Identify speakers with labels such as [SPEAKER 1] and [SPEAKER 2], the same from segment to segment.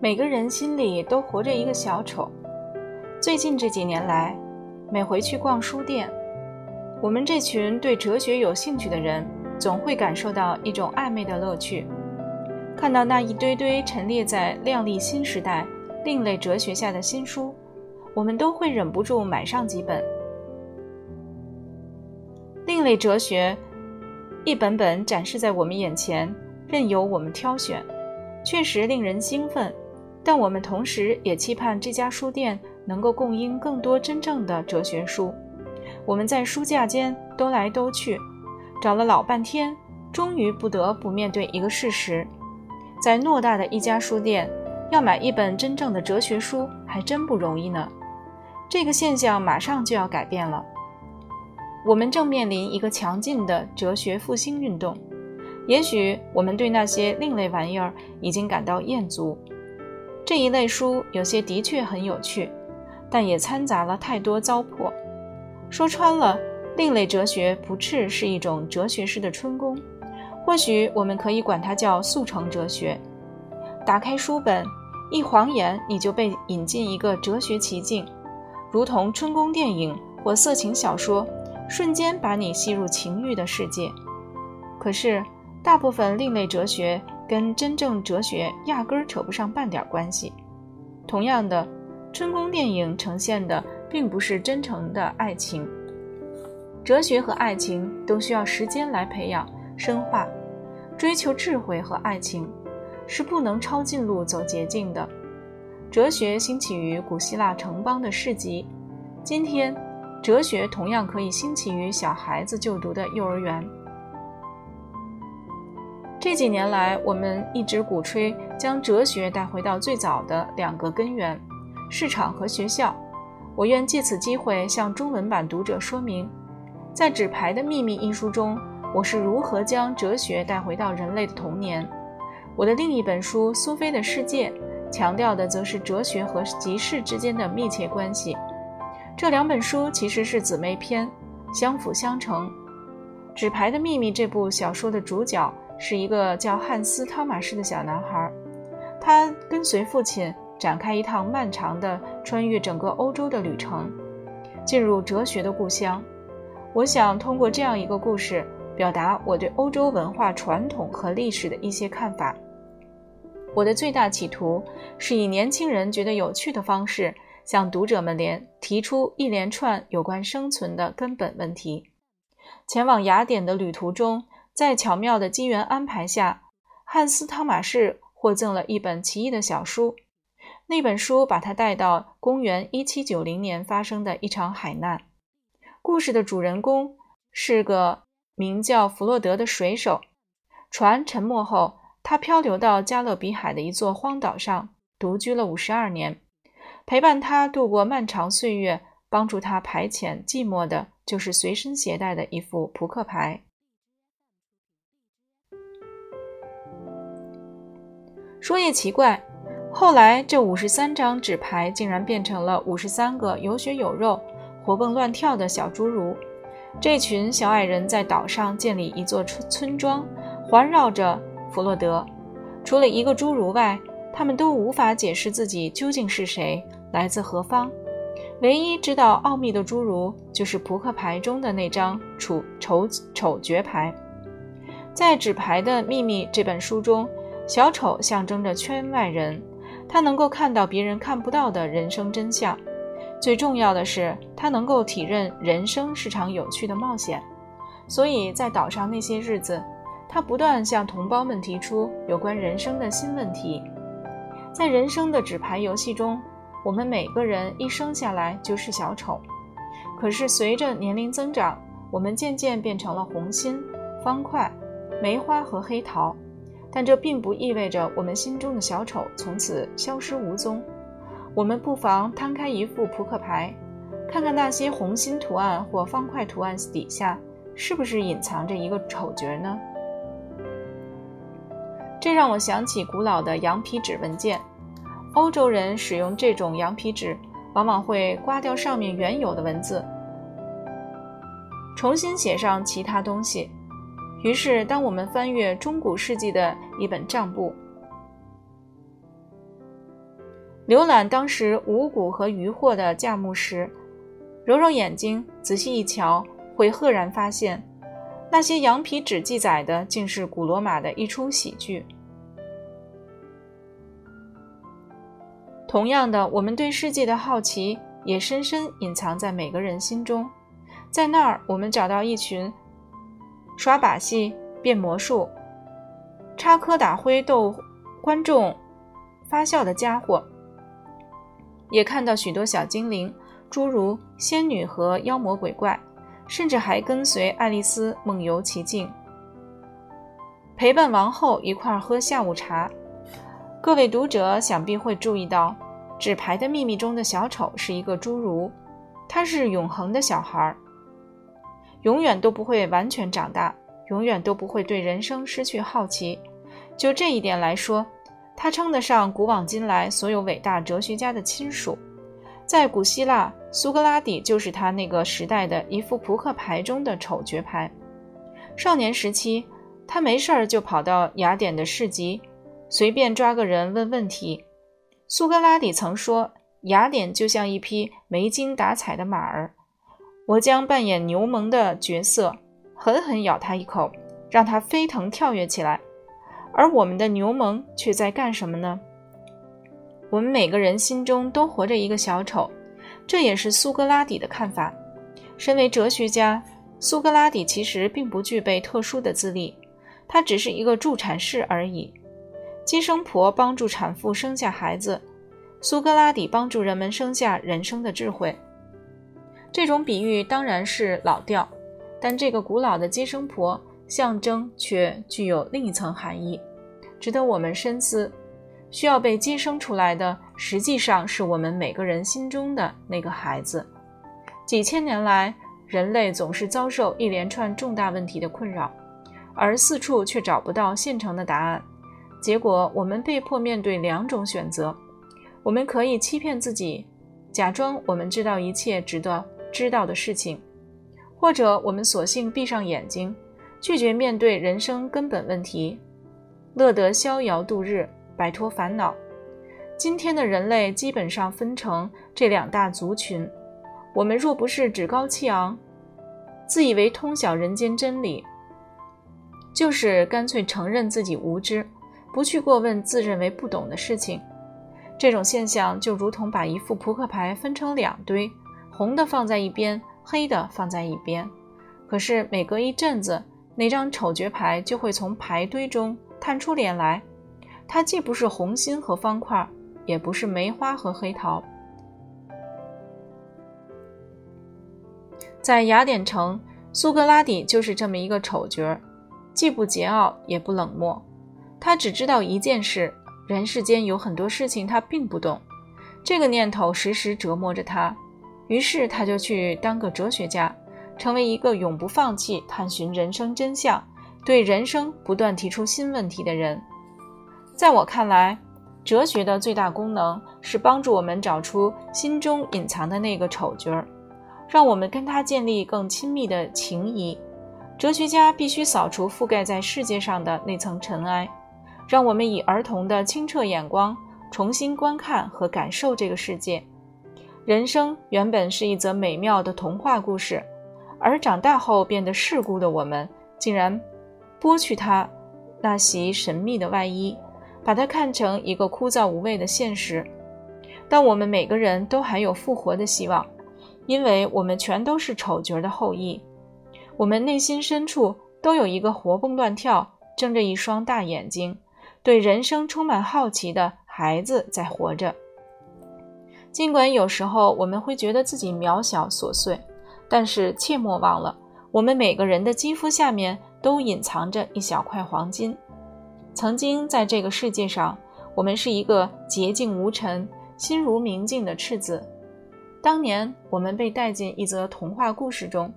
[SPEAKER 1] 每个人心里都活着一个小丑。最近这几年来，每回去逛书店，我们这群对哲学有兴趣的人，总会感受到一种暧昧的乐趣。看到那一堆堆陈列在亮丽新时代另类哲学下的新书，我们都会忍不住买上几本。另类哲学一本本展示在我们眼前，任由我们挑选，确实令人兴奋。但我们同时也期盼这家书店能够供应更多真正的哲学书。我们在书架间兜来兜去，找了老半天，终于不得不面对一个事实。在偌大的一家书店，要买一本真正的哲学书还真不容易呢。这个现象马上就要改变了。我们正面临一个强劲的哲学复兴运动。也许我们对那些另类玩意儿已经感到厌足。这一类书有些的确很有趣，但也掺杂了太多糟粕。说穿了，另类哲学不啻是一种哲学式的春宫。或许我们可以管它叫速成哲学。打开书本，一晃眼你就被引进一个哲学奇境，如同春宫电影或色情小说，瞬间把你吸入情欲的世界。可是，大部分另类哲学跟真正哲学压根儿扯不上半点关系。同样的，春宫电影呈现的并不是真诚的爱情。哲学和爱情都需要时间来培养、深化。追求智慧和爱情，是不能抄近路走捷径的。哲学兴起于古希腊城邦的市集，今天，哲学同样可以兴起于小孩子就读的幼儿园。这几年来，我们一直鼓吹将哲学带回到最早的两个根源：市场和学校。我愿借此机会向中文版读者说明，在《纸牌的秘密》一书中。我是如何将哲学带回到人类的童年？我的另一本书《苏菲的世界》强调的则是哲学和集市之间的密切关系。这两本书其实是姊妹篇，相辅相成。《纸牌的秘密》这部小说的主角是一个叫汉斯·汤马士的小男孩，他跟随父亲展开一趟漫长的穿越整个欧洲的旅程，进入哲学的故乡。我想通过这样一个故事。表达我对欧洲文化传统和历史的一些看法。我的最大企图是以年轻人觉得有趣的方式，向读者们连提出一连串有关生存的根本问题。前往雅典的旅途中，在巧妙的机缘安排下，汉斯·汤马士获赠了一本奇异的小书。那本书把他带到公元1790年发生的一场海难。故事的主人公是个。名叫弗洛德的水手，船沉没后，他漂流到加勒比海的一座荒岛上，独居了五十二年。陪伴他度过漫长岁月、帮助他排遣寂寞的，就是随身携带的一副扑克牌。说也奇怪，后来这五十三张纸牌竟然变成了五十三个有血有肉、活蹦乱跳的小侏儒。这群小矮人在岛上建立一座村村庄，环绕着弗洛德。除了一个侏儒外，他们都无法解释自己究竟是谁，来自何方。唯一知道奥秘的侏儒，就是扑克牌中的那张丑丑丑角牌。在《纸牌的秘密》这本书中，小丑象征着圈外人，他能够看到别人看不到的人生真相。最重要的是，他能够体认人生是场有趣的冒险，所以在岛上那些日子，他不断向同胞们提出有关人生的新问题。在人生的纸牌游戏中，我们每个人一生下来就是小丑，可是随着年龄增长，我们渐渐变成了红心、方块、梅花和黑桃，但这并不意味着我们心中的小丑从此消失无踪。我们不妨摊开一副扑克牌，看看那些红心图案或方块图案底下是不是隐藏着一个丑角呢？这让我想起古老的羊皮纸文件。欧洲人使用这种羊皮纸，往往会刮掉上面原有的文字，重新写上其他东西。于是，当我们翻阅中古世纪的一本账簿，浏览当时五谷和渔获的价目时，揉揉眼睛，仔细一瞧，会赫然发现，那些羊皮纸记载的，竟是古罗马的一出喜剧。同样的，我们对世界的好奇也深深隐藏在每个人心中。在那儿，我们找到一群耍把戏、变魔术、插科打诨逗观众发笑的家伙，也看到许多小精灵，诸如仙女和妖魔鬼怪，甚至还跟随爱丽丝梦游奇境，陪伴王后一块儿喝下午茶。各位读者想必会注意到，《纸牌的秘密》中的小丑是一个侏儒，他是永恒的小孩儿，永远都不会完全长大，永远都不会对人生失去好奇。就这一点来说，他称得上古往今来所有伟大哲学家的亲属。在古希腊，苏格拉底就是他那个时代的一副扑克牌中的丑角牌。少年时期，他没事儿就跑到雅典的市集。随便抓个人问问题。苏格拉底曾说：“雅典就像一匹没精打采的马儿，我将扮演牛虻的角色，狠狠咬它一口，让它飞腾跳跃起来。而我们的牛虻却在干什么呢？我们每个人心中都活着一个小丑，这也是苏格拉底的看法。身为哲学家，苏格拉底其实并不具备特殊的资历，他只是一个助产士而已。”接生婆帮助产妇生下孩子，苏格拉底帮助人们生下人生的智慧。这种比喻当然是老调，但这个古老的接生婆象征却具有另一层含义，值得我们深思。需要被接生出来的，实际上是我们每个人心中的那个孩子。几千年来，人类总是遭受一连串重大问题的困扰，而四处却找不到现成的答案。结果，我们被迫面对两种选择：我们可以欺骗自己，假装我们知道一切值得知道的事情；或者，我们索性闭上眼睛，拒绝面对人生根本问题，乐得逍遥度日，摆脱烦恼。今天的人类基本上分成这两大族群：我们若不是趾高气昂，自以为通晓人间真理，就是干脆承认自己无知。不去过问自认为不懂的事情，这种现象就如同把一副扑克牌分成两堆，红的放在一边，黑的放在一边。可是每隔一阵子，那张丑角牌就会从牌堆中探出脸来，它既不是红心和方块，也不是梅花和黑桃。在雅典城，苏格拉底就是这么一个丑角，既不桀骜，也不冷漠。他只知道一件事：人世间有很多事情他并不懂。这个念头时时折磨着他，于是他就去当个哲学家，成为一个永不放弃探寻人生真相、对人生不断提出新问题的人。在我看来，哲学的最大功能是帮助我们找出心中隐藏的那个丑角儿，让我们跟他建立更亲密的情谊。哲学家必须扫除覆盖在世界上的那层尘埃。让我们以儿童的清澈眼光重新观看和感受这个世界。人生原本是一则美妙的童话故事，而长大后变得世故的我们，竟然剥去它那袭神秘的外衣，把它看成一个枯燥无味的现实。但我们每个人都还有复活的希望，因为我们全都是丑角的后裔。我们内心深处都有一个活蹦乱跳、睁着一双大眼睛。对人生充满好奇的孩子在活着，尽管有时候我们会觉得自己渺小琐碎，但是切莫忘了，我们每个人的肌肤下面都隐藏着一小块黄金。曾经在这个世界上，我们是一个洁净无尘、心如明镜的赤子。当年我们被带进一则童话故事中，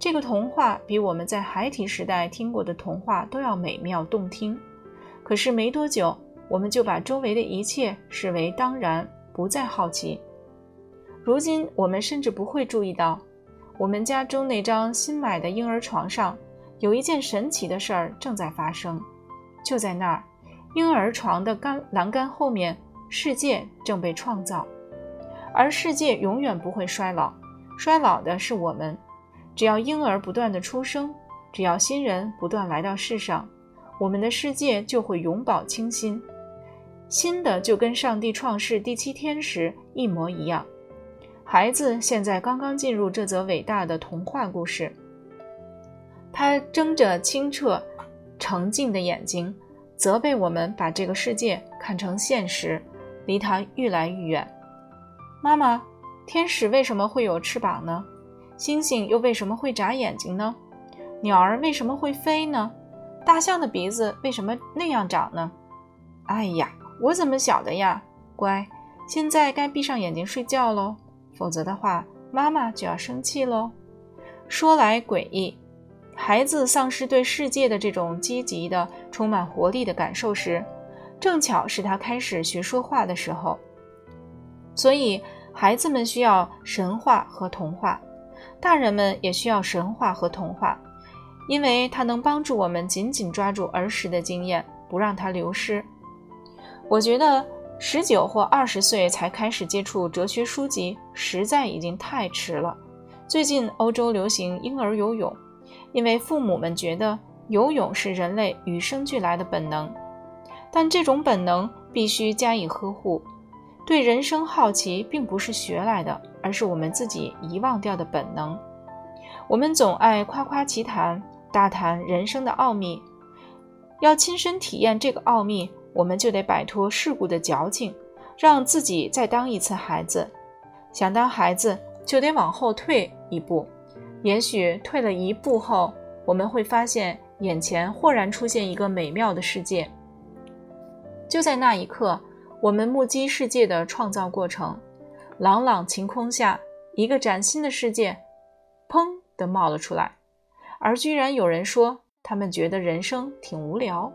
[SPEAKER 1] 这个童话比我们在孩提时代听过的童话都要美妙动听。可是没多久，我们就把周围的一切视为当然，不再好奇。如今，我们甚至不会注意到，我们家中那张新买的婴儿床上，有一件神奇的事儿正在发生。就在那儿，婴儿床的杆栏杆后面世界正被创造，而世界永远不会衰老，衰老的是我们。只要婴儿不断的出生，只要新人不断来到世上，我们的世界就会永葆清新，新的就跟上帝创世第七天时一模一样。孩子现在刚刚进入这则伟大的童话故事，他睁着清澈、澄净的眼睛，责备我们把这个世界看成现实，离他愈来愈远。妈妈，天使为什么会有翅膀呢？星星又为什么会眨眼睛呢？鸟儿为什么会飞呢？大象的鼻子为什么那样长呢？哎呀，我怎么晓得呀？乖，现在该闭上眼睛睡觉喽。否则的话，妈妈就要生气喽。说来诡异，孩子丧失对世界的这种积极的、充满活力的感受时，正巧是他开始学说话的时候。所以，孩子们需要神话和童话，大人们也需要神话和童话，因为它能帮助我们紧紧抓住儿时的经验，不让它流失。我觉得。十九或二十岁才开始接触哲学书籍，实在已经太迟了。最近欧洲流行婴儿游泳，因为父母们觉得游泳是人类与生俱来的本能，但这种本能必须加以呵护。对人生好奇并不是学来的，而是我们自己遗忘掉的本能。我们总爱夸夸其谈，大谈人生的奥秘，要亲身体验这个奥秘。我们就得摆脱世故的矫情，让自己再当一次孩子。想当孩子，就得往后退一步。也许退了一步后，我们会发现眼前豁然出现一个美妙的世界。就在那一刻，我们目击世界的创造过程。朗朗晴空下，一个崭新的世界，砰的冒了出来。而居然有人说，他们觉得人生挺无聊。